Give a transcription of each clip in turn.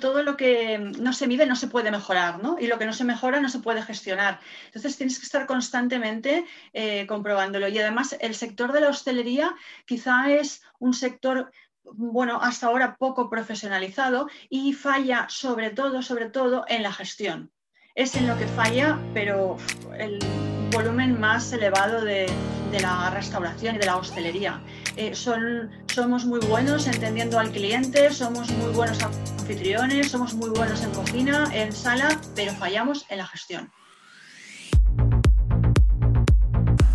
todo lo que no se mide no se puede mejorar, ¿no? Y lo que no se mejora no se puede gestionar. Entonces tienes que estar constantemente eh, comprobándolo. Y además el sector de la hostelería quizá es un sector bueno, hasta ahora poco profesionalizado y falla sobre todo, sobre todo en la gestión. Es en lo que falla, pero el volumen más elevado de, la restauración y de la hostelería. Eh, son, somos muy buenos entendiendo al cliente, somos muy buenos somos muy buenos en cocina, en sala, pero fallamos en la gestión.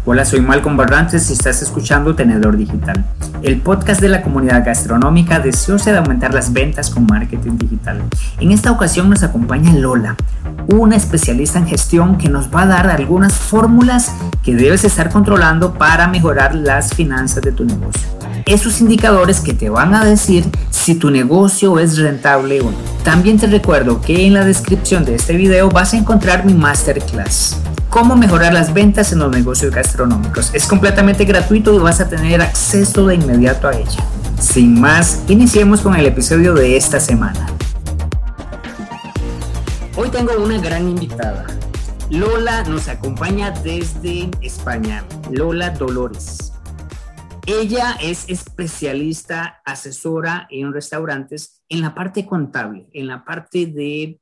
Hola, soy Malcolm Barrantes y estás escuchando Tenedor Digital, el podcast de la comunidad gastronómica deseosa de aumentar las ventas con marketing digital. En esta ocasión nos acompaña Lola, una especialista en gestión que nos va a dar algunas fórmulas que debes estar controlando para mejorar las finanzas de tu negocio. Esos indicadores que te van a decir si tu negocio es rentable o no. También te recuerdo que en la descripción de este video vas a encontrar mi masterclass cómo mejorar las ventas en los negocios gastronómicos. Es completamente gratuito y vas a tener acceso de inmediato a ella. Sin más, iniciemos con el episodio de esta semana. Hoy tengo una gran invitada. Lola nos acompaña desde España. Lola Dolores. Ella es especialista, asesora en restaurantes en la parte contable, en la parte de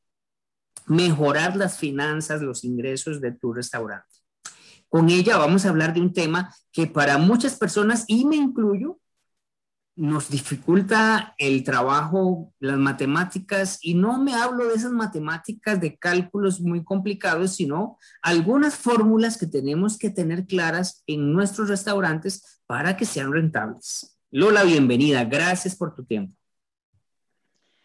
mejorar las finanzas, los ingresos de tu restaurante. Con ella vamos a hablar de un tema que para muchas personas, y me incluyo, nos dificulta el trabajo, las matemáticas, y no me hablo de esas matemáticas de cálculos muy complicados, sino algunas fórmulas que tenemos que tener claras en nuestros restaurantes para que sean rentables. Lola, bienvenida. Gracias por tu tiempo.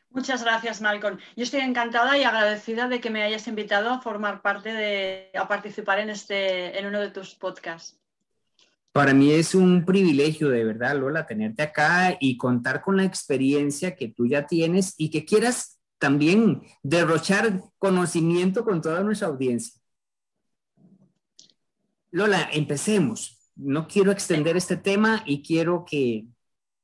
Muchas gracias, Malcolm. Yo estoy encantada y agradecida de que me hayas invitado a formar parte de, a participar en este, en uno de tus podcasts. Para mí es un privilegio, de verdad, Lola, tenerte acá y contar con la experiencia que tú ya tienes y que quieras también derrochar conocimiento con toda nuestra audiencia. Lola, empecemos. No quiero extender este tema y quiero que,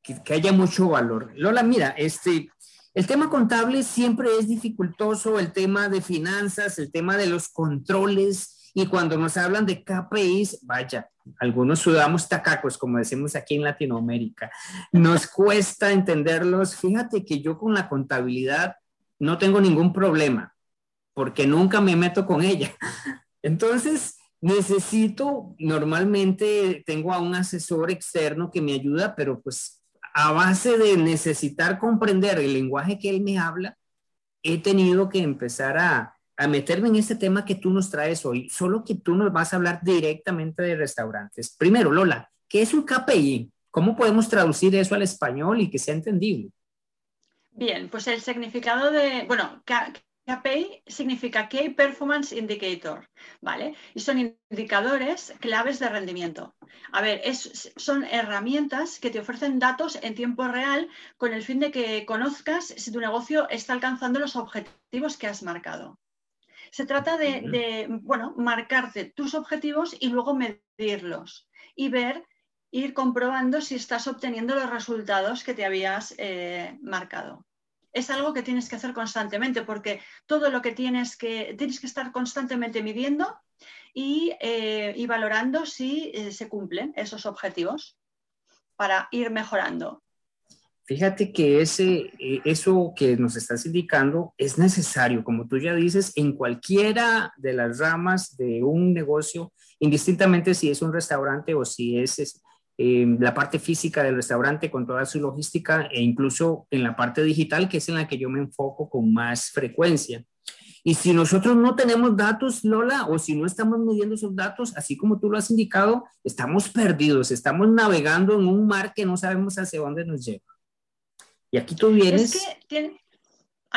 que, haya mucho valor. Lola, mira, este, el tema contable siempre es dificultoso, el tema de finanzas, el tema de los controles, y cuando nos hablan de KPIs, vaya, algunos sudamos tacacos, como decimos aquí en Latinoamérica. Nos cuesta entenderlos. Fíjate que yo con la contabilidad no tengo ningún problema, porque nunca me meto con ella. Entonces, necesito, normalmente tengo a un asesor externo que me ayuda, pero pues a base de necesitar comprender el lenguaje que él me habla, he tenido que empezar a, meterme en este tema que tú nos traes hoy, solo que tú nos vas a hablar directamente de restaurantes. Primero, Lola, ¿qué es un KPI? ¿Cómo podemos traducir eso al español y que sea entendible? Bien, pues el significado de, bueno, KPI significa Key Performance Indicator, ¿vale? Y son indicadores claves de rendimiento. A ver, son herramientas que te ofrecen datos en tiempo real con el fin de que conozcas si tu negocio está alcanzando los objetivos que has marcado. Se trata de, bueno, marcarte tus objetivos y luego medirlos y ver, ir comprobando si estás obteniendo los resultados que te habías eh, marcado es algo que tienes que hacer constantemente porque todo lo que tienes que, tienes que estar constantemente midiendo y, eh, valorando si eh, se cumplen esos objetivos para ir mejorando. Fíjate que ese, eh, eso que nos estás indicando es necesario, como tú ya dices, en cualquiera de las ramas de un negocio, indistintamente si es un restaurante o si es la parte física del restaurante con toda su logística e incluso en la parte digital, que es en la que yo me enfoco con más frecuencia. Y si nosotros no tenemos datos, Lola, o si no estamos midiendo esos datos, así como tú lo has indicado, estamos perdidos, estamos navegando en un mar que no sabemos hacia dónde nos lleva. Y aquí tú vienes...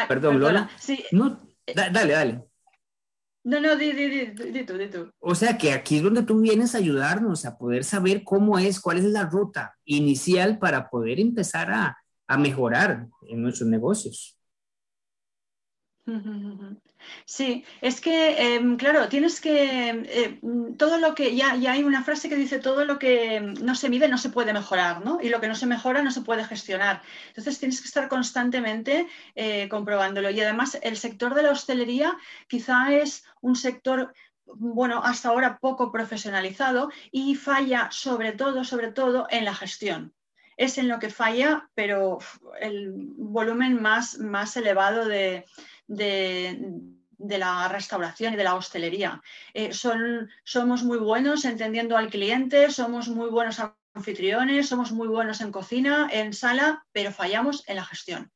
Perdón, Lola. Sí. No, dale, dale. No, no, di, di, di, tú, di tú. O sea que aquí es donde tú vienes a ayudarnos a poder saber cómo es, cuál es la ruta inicial para poder empezar a, a mejorar en nuestros negocios. Sí, es que, em, claro, tienes que, eh, todo lo que, ya, ya hay una frase que dice, todo lo que no se mide no se puede mejorar, ¿no? Y lo que no se mejora no se puede gestionar. Entonces tienes que estar constantemente eh, comprobándolo. Y además el sector de la hostelería quizá es un sector bueno, hasta ahora poco profesionalizado y falla sobre todo, sobre todo en la gestión es en lo que falla, pero el volumen más, más elevado de, la restauración y de la hostelería. Eh, son, somos muy buenos entendiendo al cliente, somos muy buenos anfitriones, somos muy buenos en cocina, en sala, pero fallamos en la gestión.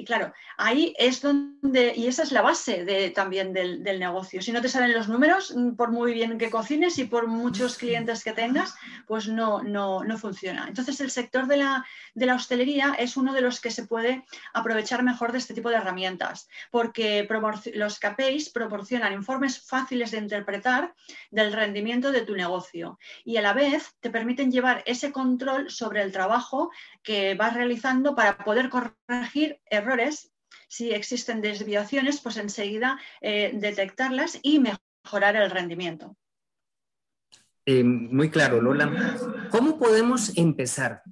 Y claro, ahí es donde, y esa es la base de, también del, negocio. Si no te salen los números, mm, por muy bien que cocines y por muchos clientes que tengas, pues no, no, no funciona. Entonces, el sector de la, de la hostelería es uno de los que se puede aprovechar mejor de este tipo de herramientas, porque los KPIs proporcionan informes fáciles de interpretar del rendimiento de tu negocio y a la vez te permiten llevar ese control sobre el trabajo que vas realizando para poder corregir errores. Si existen desviaciones, pues enseguida eh, detectarlas y mejorar el rendimiento. Eh, muy claro, Lola. ¿Cómo podemos empezar?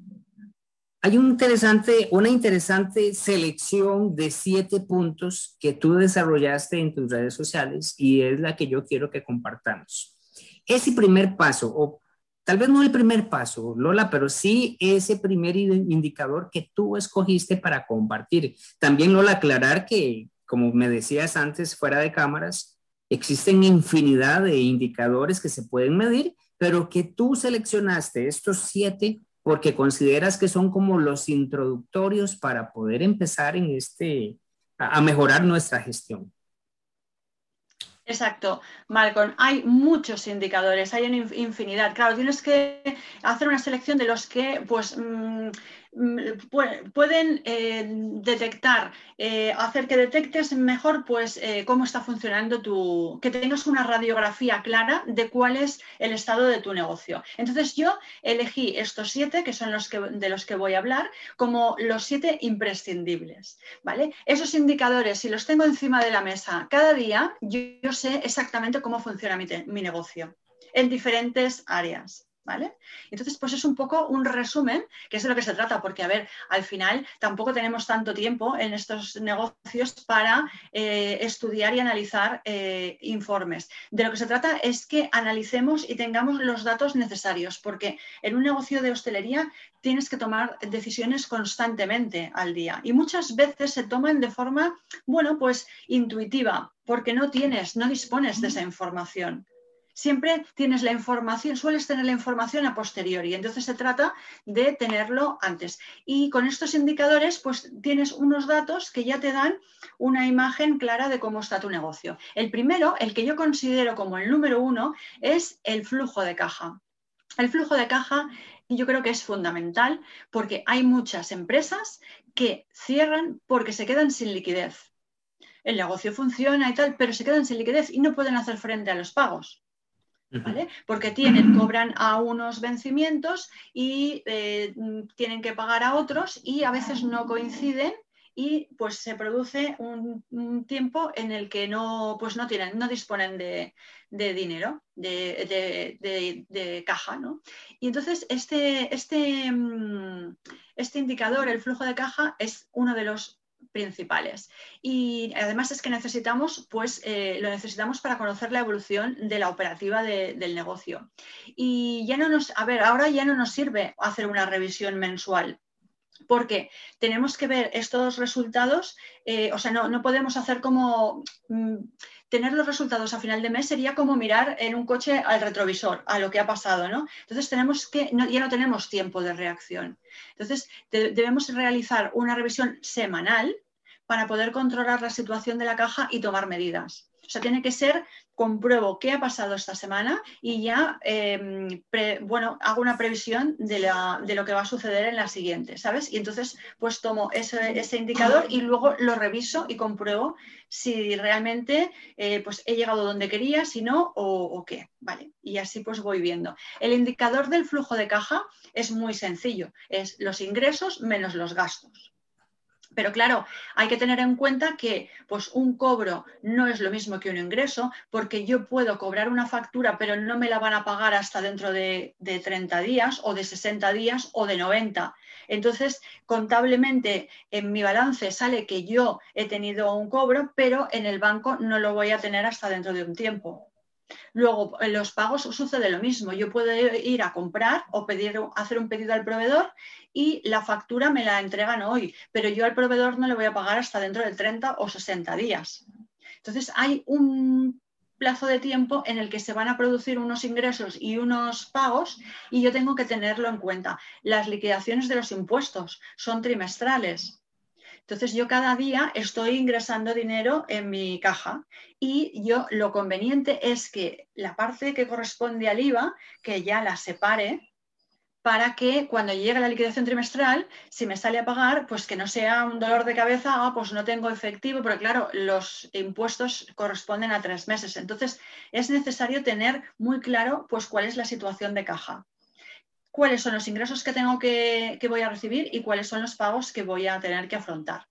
Hay un interesante, una interesante selección de siete puntos que tú desarrollaste en tus redes sociales y es la que yo quiero que compartamos. Ese primer paso, o tal vez no el primer paso, Lola, pero sí ese primer indicador que tú escogiste para compartir. También, Lola, aclarar que, como me decías antes, fuera de cámaras, existen infinidad de indicadores que se pueden medir, pero que tú seleccionaste estos siete porque consideras que son como los introductorios para poder empezar en este, a mejorar nuestra gestión. Exacto, Malcolm. Hay muchos indicadores, hay una infinidad. Claro, tienes que hacer una selección de los que, pues, mm, pueden eh, detectar, eh, hacer que detectes mejor pues, eh, cómo está funcionando tu, que tengas una radiografía clara de cuál es el estado de tu negocio. Entonces yo elegí estos siete, que son los que, de los que voy a hablar, como los siete imprescindibles. ¿vale? Esos indicadores, si los tengo encima de la mesa cada día, yo, sé exactamente cómo funciona mi negocio en diferentes áreas. Entonces, pues es un poco un resumen, que es de lo que se trata, porque, a ver, al final tampoco tenemos tanto tiempo en estos negocios para eh, estudiar y analizar eh, informes. De lo que se trata es que analicemos y tengamos los datos necesarios, porque en un negocio de hostelería tienes que tomar decisiones constantemente al día y muchas veces se toman de forma, bueno, pues intuitiva, porque no tienes, no dispones de esa información siempre tienes la información, sueles tener la información a posteriori, entonces se trata de tenerlo antes. Y con estos indicadores, pues tienes unos datos que ya te dan una imagen clara de cómo está tu negocio. El primero, el que yo considero como el número uno, es el flujo de caja. El flujo de caja yo creo que es fundamental porque hay muchas empresas que cierran porque se quedan sin liquidez. El negocio funciona y tal, pero se quedan sin liquidez y no pueden hacer frente a los pagos. Porque tienen, cobran a unos vencimientos y eh, tienen que pagar a otros y a veces no coinciden y pues se produce un, tiempo en el que no, pues no tienen, no disponen de, dinero, de, caja, ¿no? Y entonces este, este, mm, este indicador, el flujo de caja, es uno de los principales. Y además es que necesitamos, pues eh, lo necesitamos para conocer la evolución de la operativa del negocio. Y ya no nos, a ver, ahora ya no nos sirve hacer una revisión mensual. Porque tenemos que ver estos resultados, eh, o sea, no, podemos hacer como mm, tener los resultados a final de mes sería como mirar en un coche al retrovisor, a lo que ha pasado, ¿no? Entonces tenemos que, ya no tenemos tiempo de reacción. Entonces debemos realizar una revisión semanal para poder controlar la situación de la caja y tomar medidas. O sea, tiene que ser, compruebo qué ha pasado esta semana y ya, em, bueno, hago una previsión de, lo que va a suceder en la siguiente, ¿sabes? Y entonces, pues tomo ese, indicador y luego lo reviso y compruebo si realmente eh, pues he llegado donde quería, si no, o, o, qué, ¿vale? Y así pues voy viendo. El indicador del flujo de caja es muy sencillo, es los ingresos menos los gastos Pero claro, hay que tener en cuenta que pues, un cobro no es lo mismo que un ingreso, porque yo puedo cobrar una factura, pero no me la van a pagar hasta dentro de, de 30 días o de 60 días o de 90. Entonces, contablemente en mi balance sale que yo he tenido un cobro, pero en el banco no lo voy a tener hasta dentro de un tiempo. Luego, en los pagos sucede lo mismo. Yo puedo ir a comprar o pedir, hacer un pedido al proveedor y la factura me la entregan hoy, pero yo al proveedor no le voy a pagar hasta dentro de 30 o 60 días. Entonces, hay un plazo de tiempo en el que se van a producir unos ingresos y unos pagos y yo tengo que tenerlo en cuenta. Las liquidaciones de los impuestos son trimestrales. Entonces yo cada día estoy ingresando dinero en mi caja y yo lo conveniente es que la parte que corresponde al IVA, que ya la separe para que cuando llegue la liquidación trimestral, si me sale a pagar, pues que no sea un dolor de cabeza, ah, pues no tengo efectivo, porque claro, los impuestos corresponden a tres meses. Entonces es necesario tener muy claro pues cuál es la situación de caja cuáles son los ingresos que tengo que, voy a recibir y cuáles son los pagos que voy a tener que afrontar.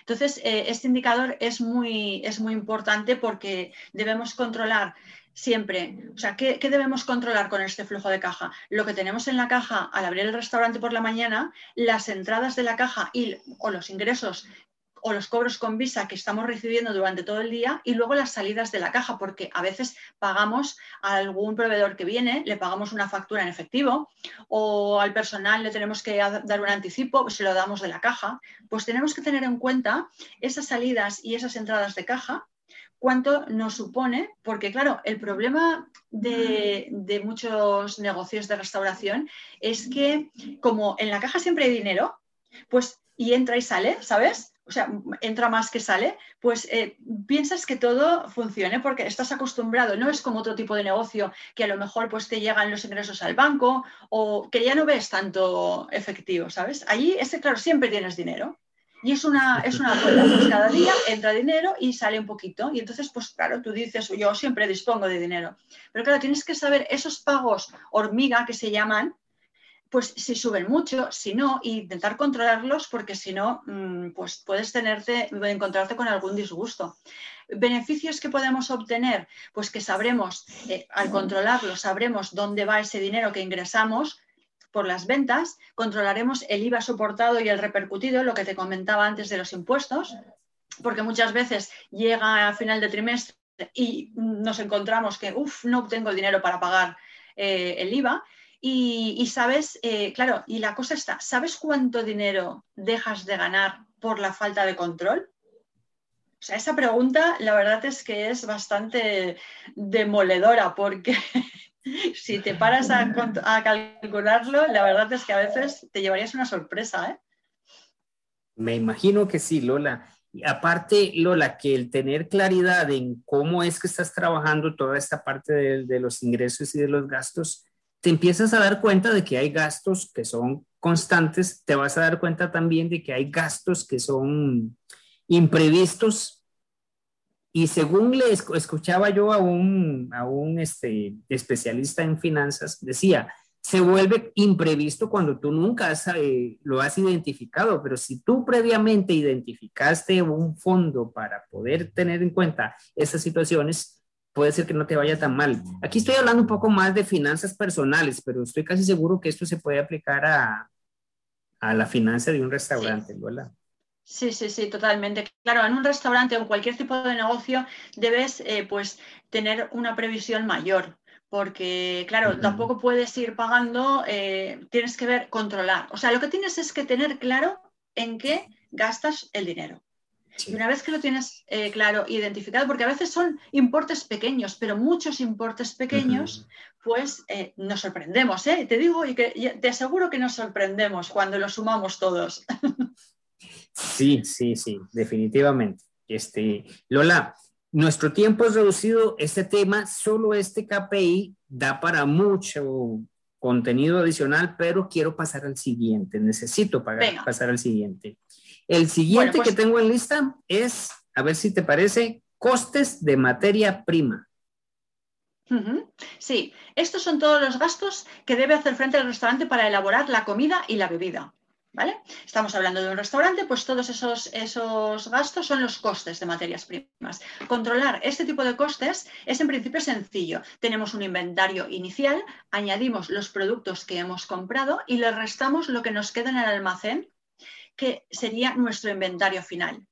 Entonces, eh, este indicador es muy, es muy importante porque debemos controlar siempre, o sea, ¿qué, ¿qué, debemos controlar con este flujo de caja? Lo que tenemos en la caja al abrir el restaurante por la mañana, las entradas de la caja y, o los ingresos o los cobros con visa que estamos recibiendo durante todo el día y luego las salidas de la caja, porque a veces pagamos a algún proveedor que viene, le pagamos una factura en efectivo o al personal le tenemos que dar un anticipo, se lo damos de la caja. Pues tenemos que tener en cuenta esas salidas y esas entradas de caja cuánto nos supone, porque claro, el problema de, de, muchos negocios de restauración es que como en la caja siempre hay dinero, pues y entra y sale, ¿sabes? O sea, entra más que sale, pues eh, piensas que todo funcione porque estás acostumbrado, no es como otro tipo de negocio que a lo mejor pues te llegan los ingresos al banco o que ya no ves tanto efectivo, ¿sabes? Allí, ese, claro, siempre tienes dinero. Y es una, es una pues cada día entra dinero y sale un poquito. Y entonces, pues claro, tú dices, yo siempre dispongo de dinero. Pero claro, tienes que saber esos pagos hormiga que se llaman, pues si suben mucho, si no, intentar controlarlos porque si no, mm, pues puedes tenerte, encontrarte con algún disgusto. Beneficios que podemos obtener, pues que sabremos, eh, al controlarlo, sabremos dónde va ese dinero que ingresamos por las ventas, controlaremos el IVA soportado y el repercutido, lo que te comentaba antes de los impuestos, porque muchas veces llega a final de trimestre y nos encontramos que, uff, no obtengo el dinero para pagar eh, el IVA y, sabes, eh, claro, y la cosa está, ¿sabes cuánto dinero dejas de ganar por la falta de control? O sea, esa pregunta la verdad es que es bastante demoledora porque si te paras a, calcularlo, la verdad es que a veces te llevarías una sorpresa. ¿eh? Me imagino que sí, Lola. Y aparte, Lola, que el tener claridad en cómo es que estás trabajando toda esta parte de los ingresos y de los gastos, te empiezas a dar cuenta de que hay gastos que son constantes, te vas a dar cuenta también de que hay gastos que son imprevistos. Y según le escuchaba yo a un, a un este, especialista en finanzas, decía, se vuelve imprevisto cuando tú nunca eh, lo has identificado, pero si tú previamente identificaste un fondo para poder tener en cuenta esas situaciones, puede ser que no te vaya tan mal. Aquí estoy hablando un poco más de finanzas personales, pero estoy casi seguro que esto se puede aplicar a, a la finanza de un restaurante, ¿verdad? Sí, sí, sí, totalmente. Claro, en un restaurante o en cualquier tipo de negocio debes eh, pues tener una previsión mayor, porque claro, tampoco puedes ir pagando, eh, tienes que ver, controlar. O sea, lo que tienes es que tener claro en qué gastas el dinero. Y una vez que lo tienes eh, claro, identificado, porque a veces son importes pequeños, pero muchos importes pequeños, pues eh, nos sorprendemos, ¿eh? Te digo y que te aseguro que nos sorprendemos cuando los sumamos todos. Sí, sí, sí, definitivamente. Este, Lola, nuestro tiempo es reducido. Este tema, solo este KPI, da para mucho contenido adicional, pero quiero pasar al siguiente. Necesito pasar al siguiente. El siguiente que pues tengo en lista es, a ver si te parece, costes de materia prima. Sí, estos son todos los gastos que debe hacer frente el restaurante para elaborar la comida y la bebida. ¿Vale? Estamos hablando de un restaurante, pues todos esos, esos, gastos son los costes de materias primas. Controlar este tipo de costes es en principio sencillo. Tenemos un inventario inicial, añadimos los productos que hemos comprado y le restamos lo que nos queda en el almacén, que sería nuestro inventario final.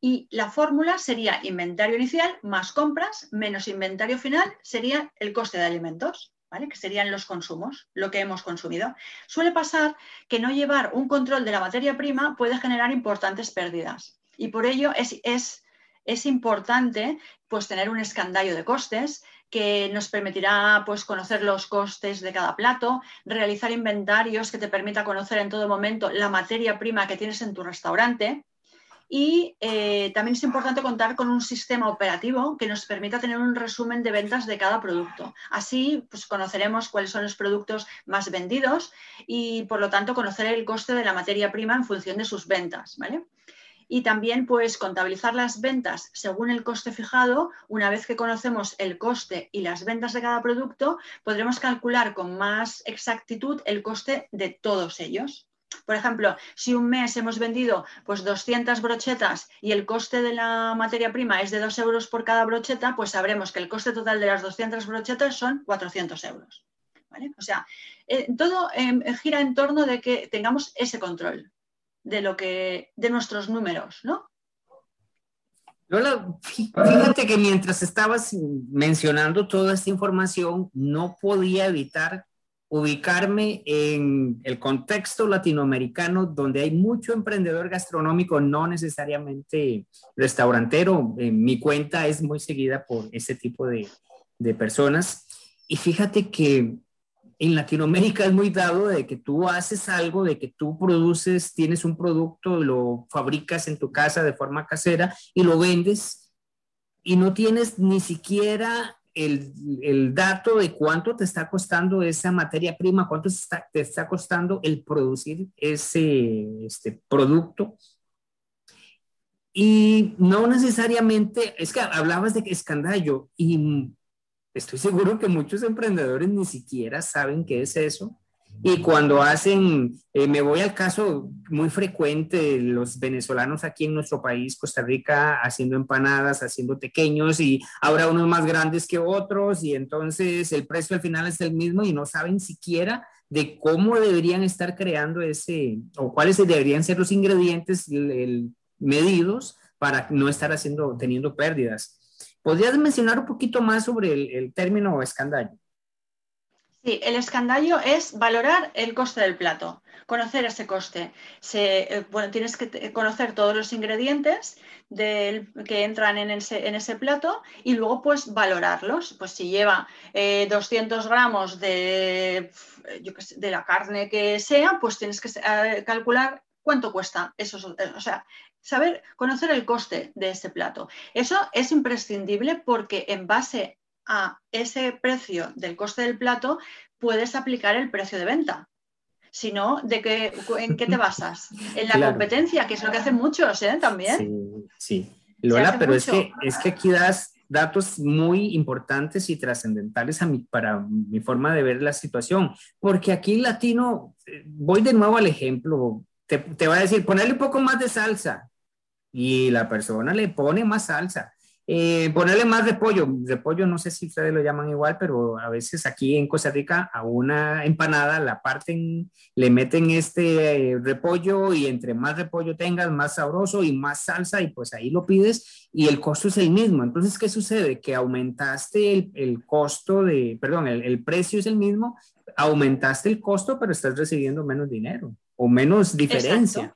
Y la fórmula sería inventario inicial más compras menos inventario final sería el coste de alimentos que serían los consumos, lo que hemos consumido. Suele pasar que no llevar un control de la materia prima puede generar importantes pérdidas y por ello es, es, importante pues, tener un escandallo de costes que nos permitirá pues, conocer los costes de cada plato, realizar inventarios que te permita conocer en todo momento la materia prima que tienes en tu restaurante y eh, también es importante contar con un sistema operativo que nos permita tener un resumen de ventas de cada producto. Así, pues conoceremos cuáles son los productos más vendidos y, por lo tanto, conocer el coste de la materia prima en función de sus ventas, Y también, pues, contabilizar las ventas según el coste fijado. Una vez que conocemos el coste y las ventas de cada producto, podremos calcular con más exactitud el coste de todos ellos. Por ejemplo, si un mes hemos vendido pues 200 brochetas y el coste de la materia prima es de 2 euros por cada brocheta, pues sabremos que el coste total de las 200 brochetas son 400 euros. O sea, eh, todo em, gira en torno de que tengamos ese control de, lo que, de nuestros números, ¿no? Lola, fíjate que mientras estabas mencionando toda esta información, no podía evitar ubicarme en el contexto latinoamericano donde hay mucho emprendedor gastronómico, no necesariamente restaurantero. mi cuenta es muy seguida por ese tipo de, de personas. Y fíjate que en Latinoamérica es muy dado de que tú haces algo, de que tú produces, tienes un producto, lo fabricas en tu casa de forma casera y lo vendes y no tienes ni siquiera el, dato de cuánto te está costando esa materia prima, cuánto te está costando el producir ese este producto. Y no necesariamente, es que hablabas de escandallo y estoy seguro que muchos emprendedores ni siquiera saben qué es eso. Y cuando hacen, eh, me voy al caso muy frecuente, los venezolanos aquí en nuestro país, Costa Rica, haciendo empanadas, haciendo pequeños y ahora unos más grandes que otros y entonces el precio al final es el mismo y no saben siquiera de cómo deberían estar creando ese o cuáles deberían ser los ingredientes medidos para no estar haciendo, teniendo pérdidas. ¿Podrías mencionar un poquito más sobre el, término escandallo? Sí, el escandallo es valorar el coste del plato, conocer ese coste. Eh, bueno, tienes que conocer todos los ingredientes que entran en ese, plato y luego pues valorarlos. Pues si lleva 200 eh, gramos de, de la carne que sea, pues tienes que eh, calcular cuánto cuesta eso. O sea, saber conocer el coste de ese plato. Eso es imprescindible porque en base a ese precio del coste del plato, puedes aplicar el precio de venta. Si no, ¿de qué, ¿en qué te basas? En la competencia, que es lo que hacen muchos ¿eh? también. Sí, sí. Lola, pero es que, es que aquí das datos muy importantes y trascendentales a para mi forma de ver la situación, porque aquí latino, eh, voy de nuevo al ejemplo, te, te va a decir, ponerle un poco más de salsa y la persona le pone más salsa eh, ponerle más repollo. Repollo, no sé si ustedes lo llaman igual, pero a veces aquí en Costa Rica a una empanada la parten, le meten este eh, repollo y entre más repollo tengas, más sabroso y más salsa y pues ahí lo pides y el costo es el mismo. Entonces, ¿qué sucede? Que aumentaste el, costo de, perdón, el, precio es el mismo, aumentaste el costo, pero estás recibiendo menos dinero o menos diferencia.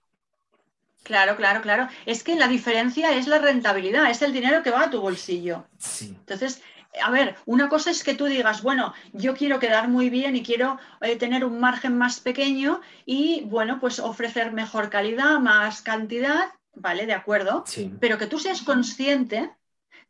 Claro, claro, claro. Es que la diferencia es la rentabilidad, es el dinero que va a tu bolsillo. Entonces, a ver, una cosa es que tú digas, bueno, yo quiero quedar muy bien y quiero eh, tener un margen más pequeño y, bueno, pues ofrecer mejor calidad, más cantidad, ¿vale? De acuerdo. Pero que tú seas consciente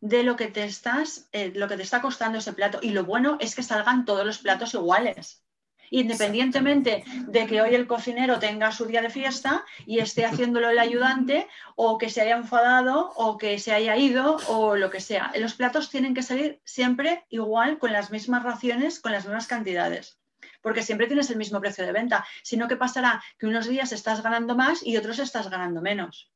de lo que te estás, eh, lo que te está costando ese plato. Y lo bueno es que salgan todos los platos iguales independientemente de que hoy el cocinero tenga su día de fiesta y esté haciéndolo el ayudante o que se haya enfadado o que se haya ido o lo que sea. Los platos tienen que salir siempre igual, con las mismas raciones, con las mismas cantidades. porque siempre tienes el mismo precio de venta, sino que pasará que unos días estás ganando más y otros estás ganando menos.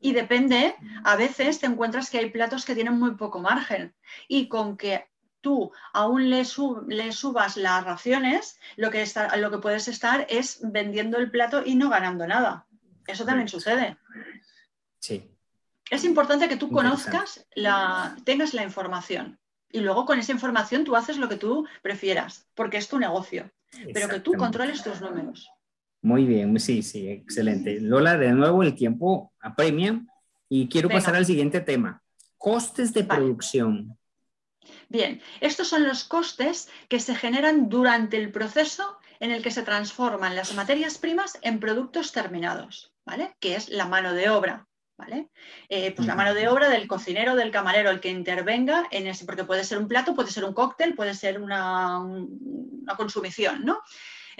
Y depende, a veces te encuentras que hay platos que tienen muy poco margen y con que tú aún le, subas las raciones, lo que, está, lo que puedes estar es vendiendo el plato y no ganando nada. Eso también sucede. Sí. Es importante que tú conozcas, la, tengas la información y luego con esa información tú haces lo que tú prefieras, porque es tu negocio, pero que tú controles tus números. Muy bien, sí, sí, excelente. Lola, de nuevo el tiempo apremia y quiero pasar al siguiente tema. Costes de producción. Bien, estos son los costes que se generan durante el proceso en el que se transforman las materias primas en productos terminados, ¿vale? Que es la mano de obra. ¿Vale? Eh, pues la mano de obra del cocinero, del camarero, el que intervenga en ese, porque puede ser un plato, puede ser un cóctel, puede ser una, una consumición, ¿no?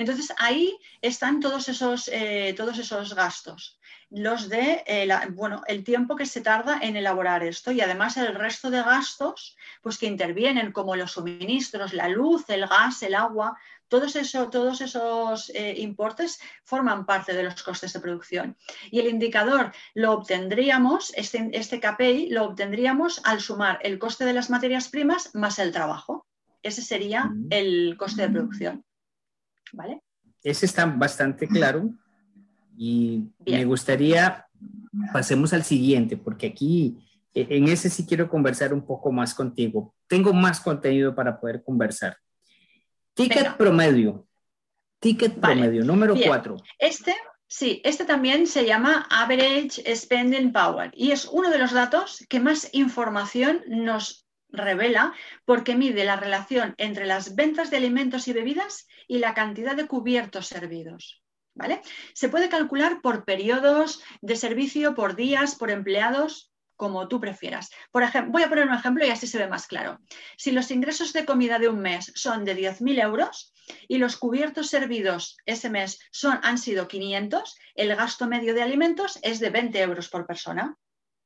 Entonces ahí están todos esos, eh, todos esos gastos. Los de, eh, bueno, el tiempo que se tarda en elaborar esto y además el resto de gastos pues que intervienen como los suministros, la luz, el gas, el agua, todos, todos esos eh, importes forman parte de los costes de producción. Y el indicador lo obtendríamos, este, este KPI lo obtendríamos al sumar el coste de las materias primas más el trabajo. Ese sería el coste de producción. ¿Vale? Ese está bastante claro y me gustaría pasemos al siguiente, porque aquí e, en ese sí quiero conversar un poco más contigo. Tengo más contenido para poder conversar. Ticket promedio. Ticket promedio, número cuatro. Este, sí, este también se llama Average Spending Power y es uno de los datos que más información nos revela porque mide la relación entre las ventas de alimentos y bebidas y la cantidad de cubiertos servidos. ¿vale? Se puede calcular por periodos de servicio, por días, por empleados, como tú prefieras. Por ejemplo, voy a poner un ejemplo y así se ve más claro. Si los ingresos de comida de un mes son de 10.000 euros y los cubiertos servidos ese mes son, han sido 500, el gasto medio de alimentos es de 20 euros por persona.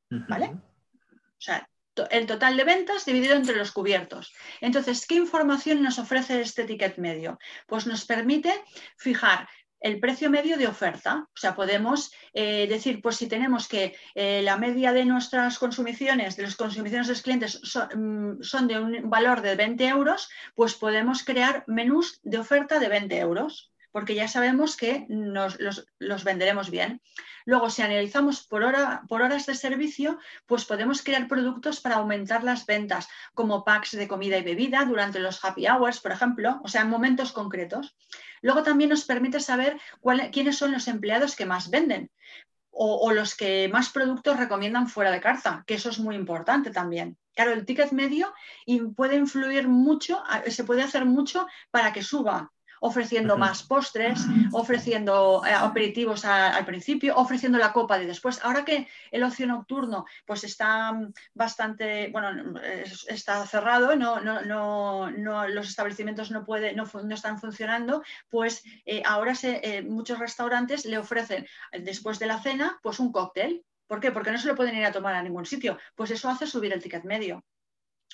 ¿Vale? O sea, el total de ventas dividido entre los cubiertos. Entonces, ¿qué información nos ofrece este ticket medio? Pues nos permite fijar el precio medio de oferta. O sea, podemos eh, decir, pues si tenemos que eh, la media de nuestras consumiciones, de las consumiciones de los clientes son, mm, son, de un valor de 20 euros, pues podemos crear menús de oferta de 20 euros porque ya sabemos que nos, los, venderemos bien. Luego, si analizamos por, hora, por horas de servicio, pues podemos crear productos para aumentar las ventas, como packs de comida y bebida durante los happy hours, por ejemplo, o sea, en momentos concretos. Luego también nos permite saber quiénes son los empleados que más venden. O, o, los que más productos recomiendan fuera de carta, que eso es muy importante también. Claro, el ticket medio puede influir mucho, se puede hacer mucho para que suba ofreciendo más postres, ofreciendo eh, aperitivos al principio, ofreciendo la copa de después. Ahora que el ocio nocturno pues está bastante, bueno, está cerrado, no, no, no, los establecimientos no, puede, no, están funcionando, pues eh, ahora se, eh, muchos restaurantes le ofrecen después de la cena pues un cóctel. ¿Por qué? Porque no se lo pueden ir a tomar a ningún sitio. Pues eso hace subir el ticket medio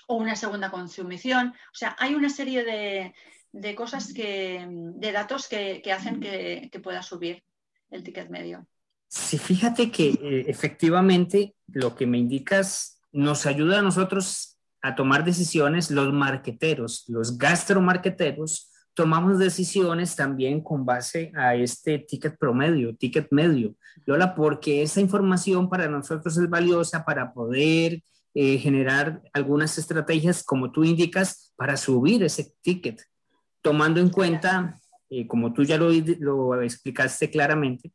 o una segunda consumición. O sea, hay una serie de, de cosas que, de datos que, hacen que, pueda subir el ticket medio. Sí, fíjate que eh, efectivamente lo que me indicas nos ayuda a nosotros a tomar decisiones, los marqueteros, los gastromarqueteros, tomamos decisiones también con base a este ticket promedio, ticket medio. Lola, porque esa información para nosotros es valiosa para poder eh, generar algunas estrategias, como tú indicas, para subir ese ticket tomando en cuenta, eh, como tú ya lo, lo, explicaste claramente,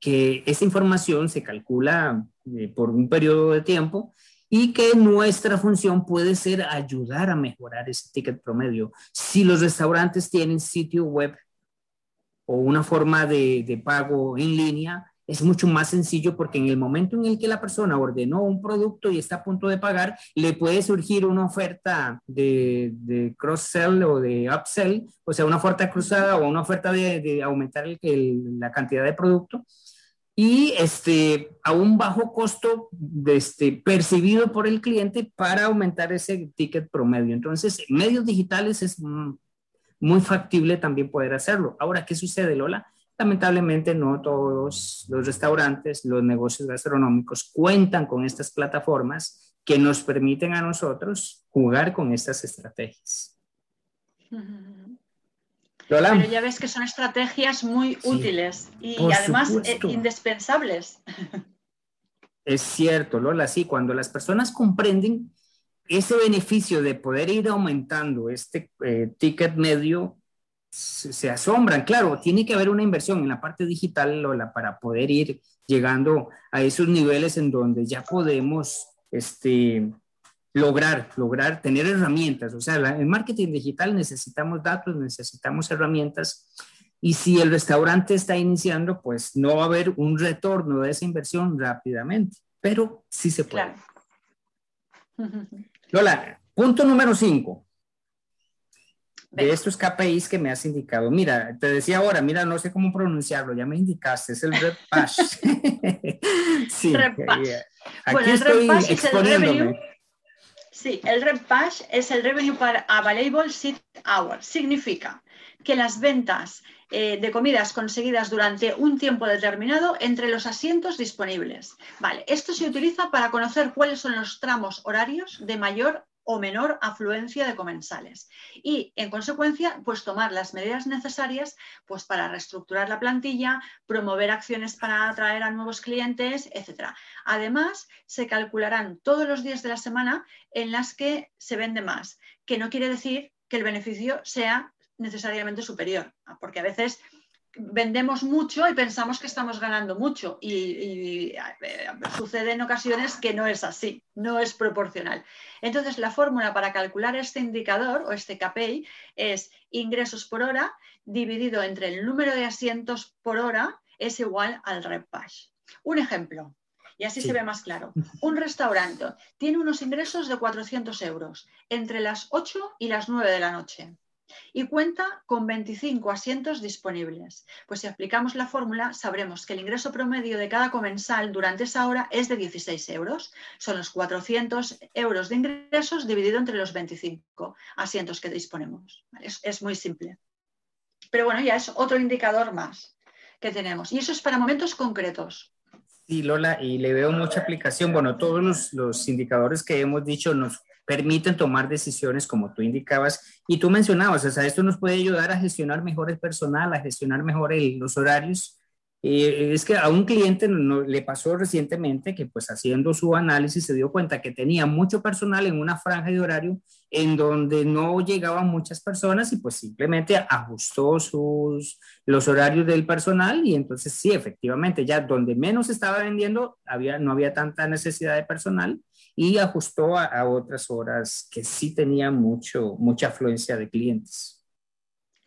que esta información se calcula eh, por un periodo de tiempo y que nuestra función puede ser ayudar a mejorar ese ticket promedio. Si los restaurantes tienen sitio web o una forma de, de pago en línea, es mucho más sencillo porque en el momento en el que la persona ordenó un producto y está a punto de pagar, le puede surgir una oferta de, cross-sell o de upsell, o sea, una oferta cruzada o una oferta de, aumentar la cantidad de producto y este, a un bajo costo de este, percibido por el cliente para aumentar ese ticket promedio. Entonces, medios digitales es muy factible también poder hacerlo. Ahora, ¿qué sucede, Lola? Lamentablemente no todos los restaurantes, los negocios gastronómicos cuentan con estas plataformas que nos permiten a nosotros jugar con estas estrategias. Lola. Pero ya ves que son estrategias muy útiles y además eh, indispensables. Es cierto, Lola, sí, cuando las personas comprenden ese beneficio de poder ir aumentando este eh, ticket medio, se, asombran. Claro, tiene que haber una inversión en la parte digital, Lola, para poder ir llegando a esos niveles en donde ya podemos este, lograr, lograr tener herramientas. O sea, en marketing digital necesitamos datos, necesitamos herramientas. Y si el restaurante está iniciando, pues no va a haber un retorno de esa inversión rápidamente, pero sí se puede. Lola, punto número 5 de estos KPIs que me has indicado. Mira, te decía ahora, mira, no sé cómo pronunciarlo, ya me indicaste, es el REPASH. sí, eh, aquí estoy exponiéndome. Sí, el REPASH es el Revenue per Available Seat Hour. Significa que las ventas eh, de comidas conseguidas durante un tiempo determinado entre los asientos disponibles. Vale, esto se utiliza para conocer cuáles son los tramos horarios de mayor o menor afluencia de comensales y en consecuencia pues tomar las medidas necesarias pues para reestructurar la plantilla, promover acciones para atraer a nuevos clientes, etcétera. Además, se calcularán todos los días de la semana en las que se vende más, que no quiere decir que el beneficio sea necesariamente superior, porque a veces vendemos mucho y pensamos que estamos ganando mucho y, eh, sucede en ocasiones que no es así, no es proporcional. Entonces, la fórmula para calcular este indicador o este KPI es ingresos por hora dividido entre el número de asientos por hora es igual al REPASH. Un ejemplo, y así se ve más claro. Un restaurante tiene unos ingresos de 400 euros entre las 8 y las 9 de la noche y cuenta con 25 asientos disponibles. Pues si aplicamos la fórmula, sabremos que el ingreso promedio de cada comensal durante esa hora es de 16 euros. Son los 400 euros de ingresos dividido entre los 25 asientos que disponemos. Es, muy simple. Pero bueno, ya es otro indicador más que tenemos. Y eso es para momentos concretos. Sí, Lola, y le veo mucha aplicación. Bueno, todos los indicadores que hemos dicho nos permiten tomar decisiones como tú indicabas y tú mencionabas, o sea, esto nos puede ayudar a gestionar mejor el personal, a gestionar mejor los horarios. Eh, es que a un cliente le pasó recientemente que pues haciendo su análisis se dio cuenta que tenía mucho personal en una franja de horario en donde no llegaban muchas personas y pues simplemente ajustó sus, los horarios del personal y entonces sí, efectivamente, ya donde menos estaba vendiendo había, no había tanta necesidad de personal y ajustó a, otras horas que sí tenían mucho, mucha afluencia de clientes.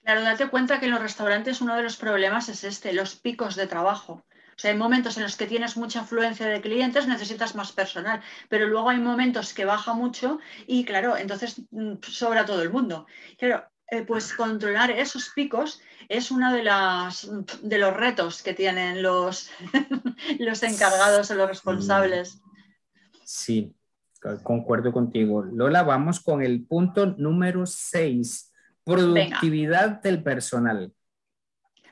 Claro, date cuenta que en los restaurantes uno de los problemas es este, los picos de trabajo. O sea, hay momentos en los que tienes mucha afluencia de clientes, necesitas más personal, pero luego hay momentos que baja mucho y claro, entonces mm, sobra todo el mundo. Claro, eh, pues controlar esos picos es uno de, las, de los retos que tienen los, los encargados o los responsables. Sí, concuerdo contigo. Lola, vamos con el punto número 6, productividad del personal.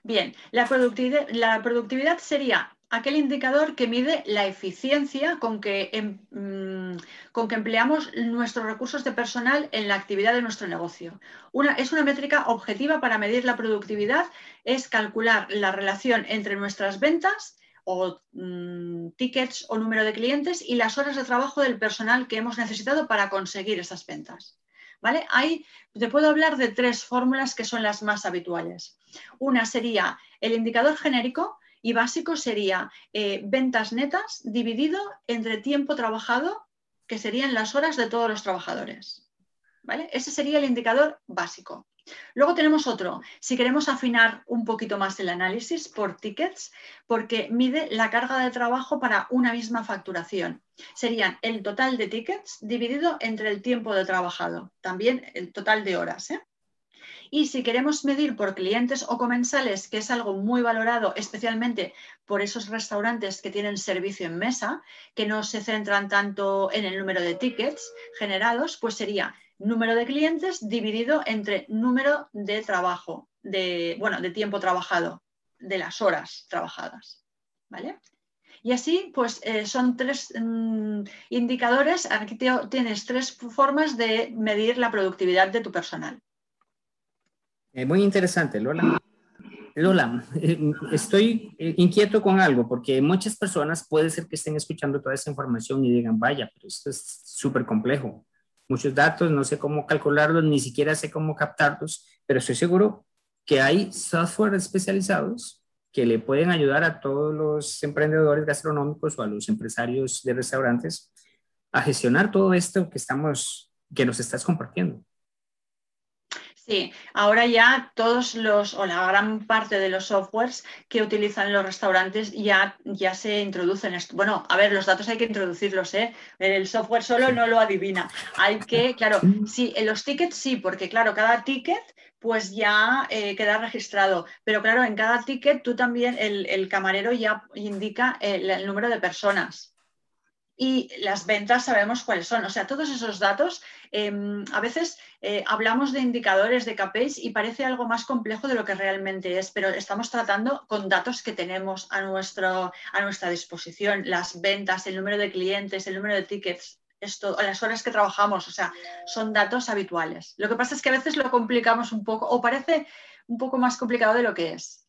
Bien, la productividad, la productividad sería aquel indicador que mide la eficiencia con que, em, mm, con que empleamos nuestros recursos de personal en la actividad de nuestro negocio. Una, es una métrica objetiva para medir la productividad, es calcular la relación entre nuestras ventas o mm, tickets o número de clientes y las horas de trabajo del personal que hemos necesitado para conseguir esas ventas. ¿Vale? Ahí te puedo hablar de tres fórmulas que son las más habituales. Una sería el indicador genérico y básico sería eh, ventas netas dividido entre tiempo trabajado, que serían las horas de todos los trabajadores. ¿Vale? Ese sería el indicador básico. Luego tenemos otro, si queremos afinar un poquito más el análisis por tickets, porque mide la carga de trabajo para una misma facturación. Serían el total de tickets dividido entre el tiempo de trabajado, también el total de horas. ¿eh? Y si queremos medir por clientes o comensales, que es algo muy valorado, especialmente por esos restaurantes que tienen servicio en mesa, que no se centran tanto en el número de tickets generados, pues sería número de clientes dividido entre número de trabajo, de, bueno, de tiempo trabajado, de las horas trabajadas. ¿Vale? Y así, pues eh, son tres mm, indicadores. Aquí tienes tres formas de medir la productividad de tu personal. Eh, muy interesante, Lola. Lola, eh, estoy inquieto con algo porque muchas personas puede ser que estén escuchando toda esa información y digan, vaya, pero esto es súper complejo. Muchos datos, no sé cómo calcularlos, ni siquiera sé cómo captarlos, pero estoy seguro que hay software especializados que le pueden ayudar a todos los emprendedores gastronómicos o a los empresarios de restaurantes a gestionar todo esto que estamos, que nos estás compartiendo. Sí, ahora ya todos los o la gran parte de los softwares que utilizan los restaurantes ya, ya se introducen. Bueno, a ver, los datos hay que introducirlos, ¿eh? El software solo no lo adivina. Hay que, claro, sí, en los tickets sí, porque claro, cada ticket pues ya eh, queda registrado. Pero claro, en cada ticket tú también, el, camarero ya indica el, número de personas. Y las ventas sabemos cuáles son. O sea, todos esos datos, em, a veces eh, hablamos de indicadores de KPIs y parece algo más complejo de lo que realmente es, pero estamos tratando con datos que tenemos a, nuestro, a nuestra disposición. Las ventas, el número de clientes, el número de tickets, esto, las horas que trabajamos, o sea, son datos habituales. Lo que pasa es que a veces lo complicamos un poco o parece un poco más complicado de lo que es.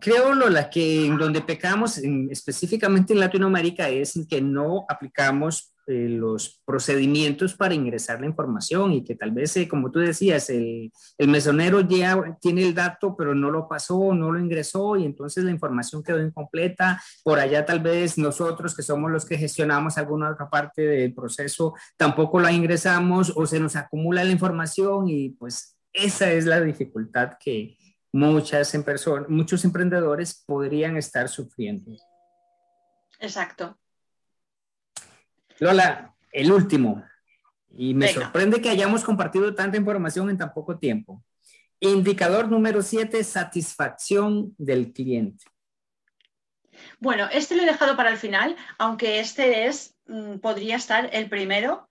Creo, Lola, que en donde pecamos, específicamente en Latinoamérica, es en que no aplicamos eh, los procedimientos para ingresar la información y que tal vez, eh, como tú decías, el, el, mesonero ya tiene el dato, pero no lo pasó, no lo ingresó y entonces la información quedó incompleta. Por allá tal vez nosotros, que somos los que gestionamos alguna otra parte del proceso, tampoco la ingresamos o se nos acumula la información y pues esa es la dificultad que muchas muchos emprendedores podrían estar sufriendo. Exacto. Lola, el último. Y me sorprende que hayamos compartido tanta información en tan poco tiempo. Indicador número 7, satisfacción del cliente. Bueno, este lo he dejado para el final, aunque este es, mm, podría estar el primero,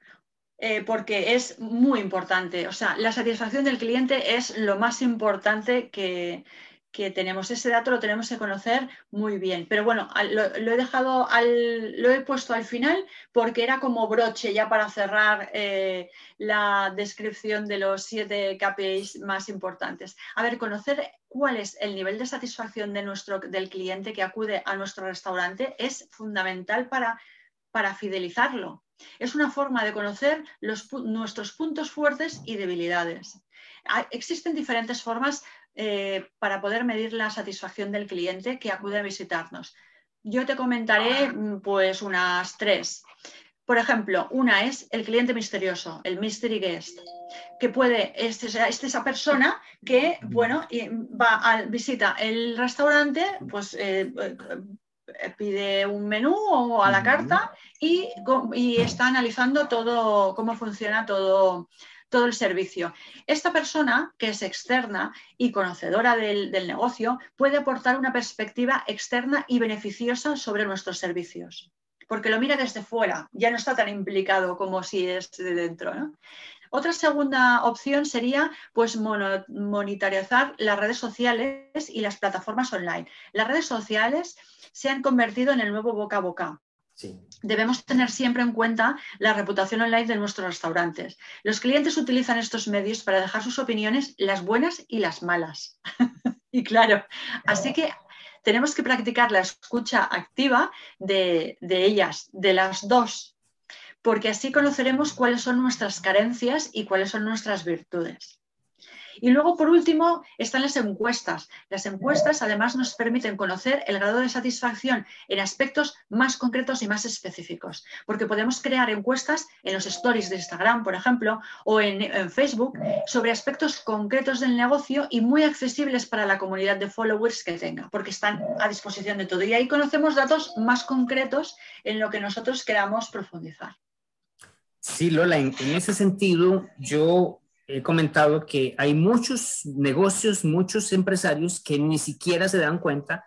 eh, porque es muy importante. O sea, la satisfacción del cliente es lo más importante que, que tenemos ese dato lo tenemos que conocer muy bien. Pero bueno, lo, he dejado al, lo he puesto al final porque era como broche ya para cerrar eh, la descripción de los siete KPIs más importantes. A ver, conocer cuál es el nivel de satisfacción de nuestro, del cliente que acude a nuestro restaurante es fundamental para, para fidelizarlo. Es una forma de conocer nuestros puntos fuertes y debilidades. Existen diferentes formas eh, para poder medir la satisfacción del cliente que acude a visitarnos. Yo te comentaré mm, pues unas tres. Por ejemplo, una es el cliente misterioso, el mystery guest, que puede, es, esa persona que, bueno, va a visita el restaurante, pues eh, eh, pide un menú o a la carta y, y, está analizando todo, cómo funciona todo, todo el servicio. Esta persona, que es externa y conocedora del, negocio, puede aportar una perspectiva externa y beneficiosa sobre nuestros servicios, porque lo mira desde fuera, ya no está tan implicado como si es de dentro. Otra segunda opción sería pues monitorizar las redes sociales y las plataformas online. Las redes sociales se han convertido en el nuevo boca a boca. Debemos tener siempre en cuenta la reputación online de nuestros restaurantes. Los clientes utilizan estos medios para dejar sus opiniones, las buenas y las malas. y claro, así que tenemos que practicar la escucha activa de, de ellas, de las dos, porque así conoceremos cuáles son nuestras carencias y cuáles son nuestras virtudes. Y luego, por último, están las encuestas. Las encuestas además nos permiten conocer el grado de satisfacción en aspectos más concretos y más específicos, porque podemos crear encuestas en los stories de Instagram, por ejemplo, o en, Facebook sobre aspectos concretos del negocio y muy accesibles para la comunidad de followers que tenga, porque están a disposición de todo. Y ahí conocemos datos más concretos en lo que nosotros queramos profundizar. Sí, Lola, en ese sentido, yo he comentado que hay muchos negocios, muchos empresarios que ni siquiera se dan cuenta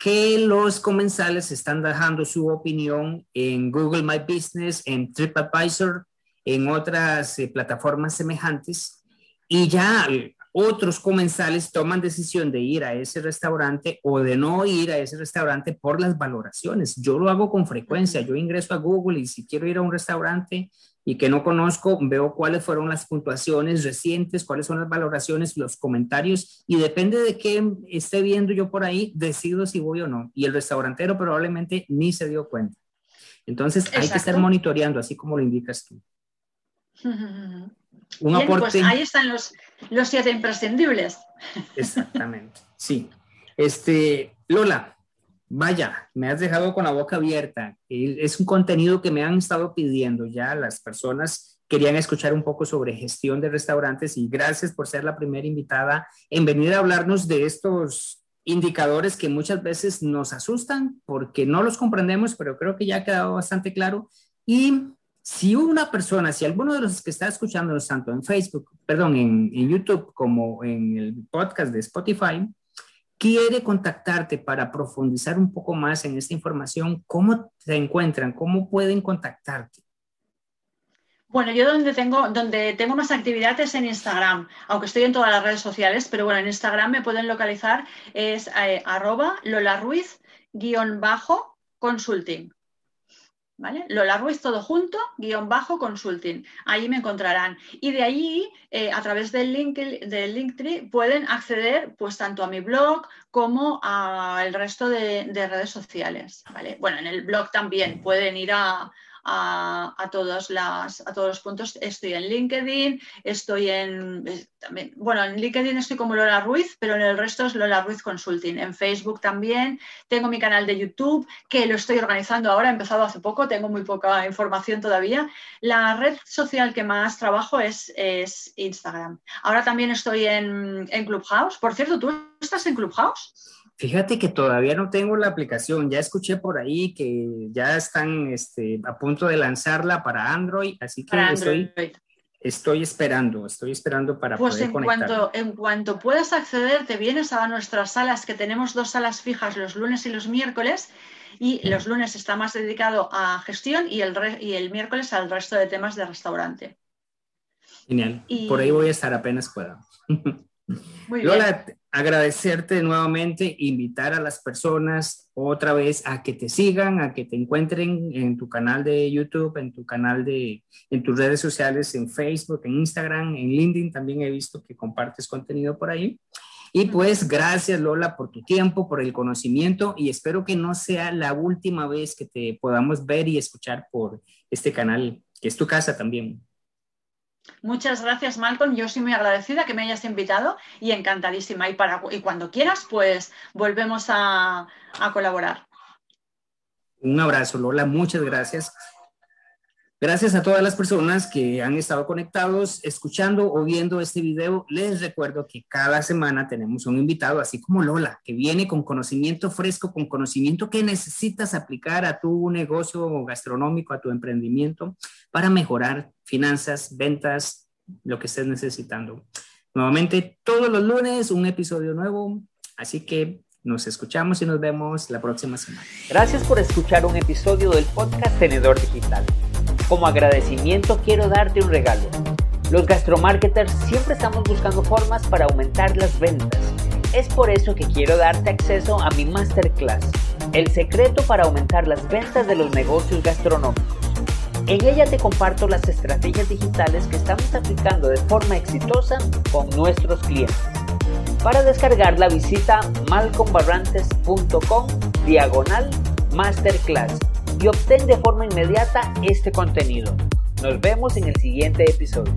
que los comensales están dejando su opinión en Google My Business, en TripAdvisor, en otras eh, plataformas semejantes y ya otros comensales toman decisión de ir a ese restaurante o de no ir a ese restaurante por las valoraciones. Yo lo hago con frecuencia. Yo ingreso a Google y si quiero ir a un restaurante y que no conozco, veo cuáles fueron las puntuaciones recientes, cuáles son las valoraciones, los comentarios y depende de qué esté viendo yo por ahí, decido si voy o no. Y el restaurantero probablemente ni se dio cuenta. Entonces hay que estar monitoreando, así como lo indicas tú. Un pues ahí están los, los siete imprescindibles. Exactamente, sí. Este, Lola, vaya, me has dejado con la boca abierta. Es un contenido que me han estado pidiendo ya las personas querían escuchar un poco sobre gestión de restaurantes y gracias por ser la primera invitada en venir a hablarnos de estos indicadores que muchas veces nos asustan porque no los comprendemos, pero creo que ya ha quedado bastante claro. Y si una persona, si alguno de los que está escuchando tanto en Facebook, perdón, en, YouTube como en el podcast de Spotify, quiere contactarte para profundizar un poco más en esta información, ¿cómo te encuentran? ¿Cómo pueden contactarte? Bueno, yo donde tengo, donde tengo más actividades en Instagram, aunque estoy en todas las redes sociales, pero bueno, en Instagram me pueden localizar, es eh, arroba Lola Ruiz guion bajo consulting. ¿Vale? Lola Ruiz todo junto, guion bajo consulting. Ahí me encontrarán. Y de allí, eh, a través del, link, del Linktree, pueden acceder pues tanto a mi blog como al resto de, de redes sociales. ¿vale? Bueno, en el blog también pueden ir a, a, todas las, a todos los puntos. Estoy en LinkedIn, estoy en, también, bueno, en LinkedIn estoy como Lola Ruiz, pero en el resto es Lola Ruiz Consulting. En Facebook también, tengo mi canal de YouTube, que lo estoy organizando ahora, he empezado hace poco, tengo muy poca información todavía. La red social que más trabajo es, es Instagram. Ahora también estoy en, en Clubhouse. Por cierto, ¿tú estás en Clubhouse? Fíjate que todavía no tengo la aplicación. Ya escuché por ahí que ya están este, a punto de lanzarla para Android, así que estoy, estoy, esperando, estoy esperando para pues poder en cuanto, en cuanto puedas acceder, te vienes a nuestras salas, que tenemos dos salas fijas los lunes y los miércoles, y los lunes está más dedicado a gestión y el, y el miércoles al resto de temas de restaurante. Genial. Por ahí voy a estar apenas pueda. Muy Lola, agradecerte nuevamente, invitar a las personas otra vez a que te sigan, a que te encuentren en tu canal de YouTube, en tu canal de, en tus redes sociales, en Facebook, en Instagram, en LinkedIn, también he visto que compartes contenido por ahí. Y pues gracias Lola por tu tiempo, por el conocimiento y espero que no sea la última vez que te podamos ver y escuchar por este canal, que es tu casa también. Muchas gracias, Malcolm. Yo soy muy agradecida que me hayas invitado y encantadísima. Y, para, y cuando quieras, pues volvemos a, a colaborar. Un abrazo, Lola. Muchas gracias. Gracias a todas las personas que han estado conectados, escuchando o viendo este video. Les recuerdo que cada semana tenemos un invitado, así como Lola, que viene con conocimiento fresco, con conocimiento que necesitas aplicar a tu negocio gastronómico, a tu emprendimiento, para mejorar finanzas, ventas, lo que estés necesitando. Nuevamente, todos los lunes, un episodio nuevo. Así que nos escuchamos y nos vemos la próxima semana. Gracias por escuchar un episodio del podcast Tenedor Digital. Como agradecimiento quiero darte un regalo. Los gastromarketers siempre estamos buscando formas para aumentar las ventas. Es por eso que quiero darte acceso a mi masterclass, El secreto para aumentar las ventas de los negocios gastronómicos. En ella te comparto las estrategias digitales que estamos aplicando de forma exitosa con nuestros clientes. Para descargarla visita malcombarrantes.com diagonal masterclass y obtén de forma inmediata este contenido. Nos vemos en el siguiente episodio.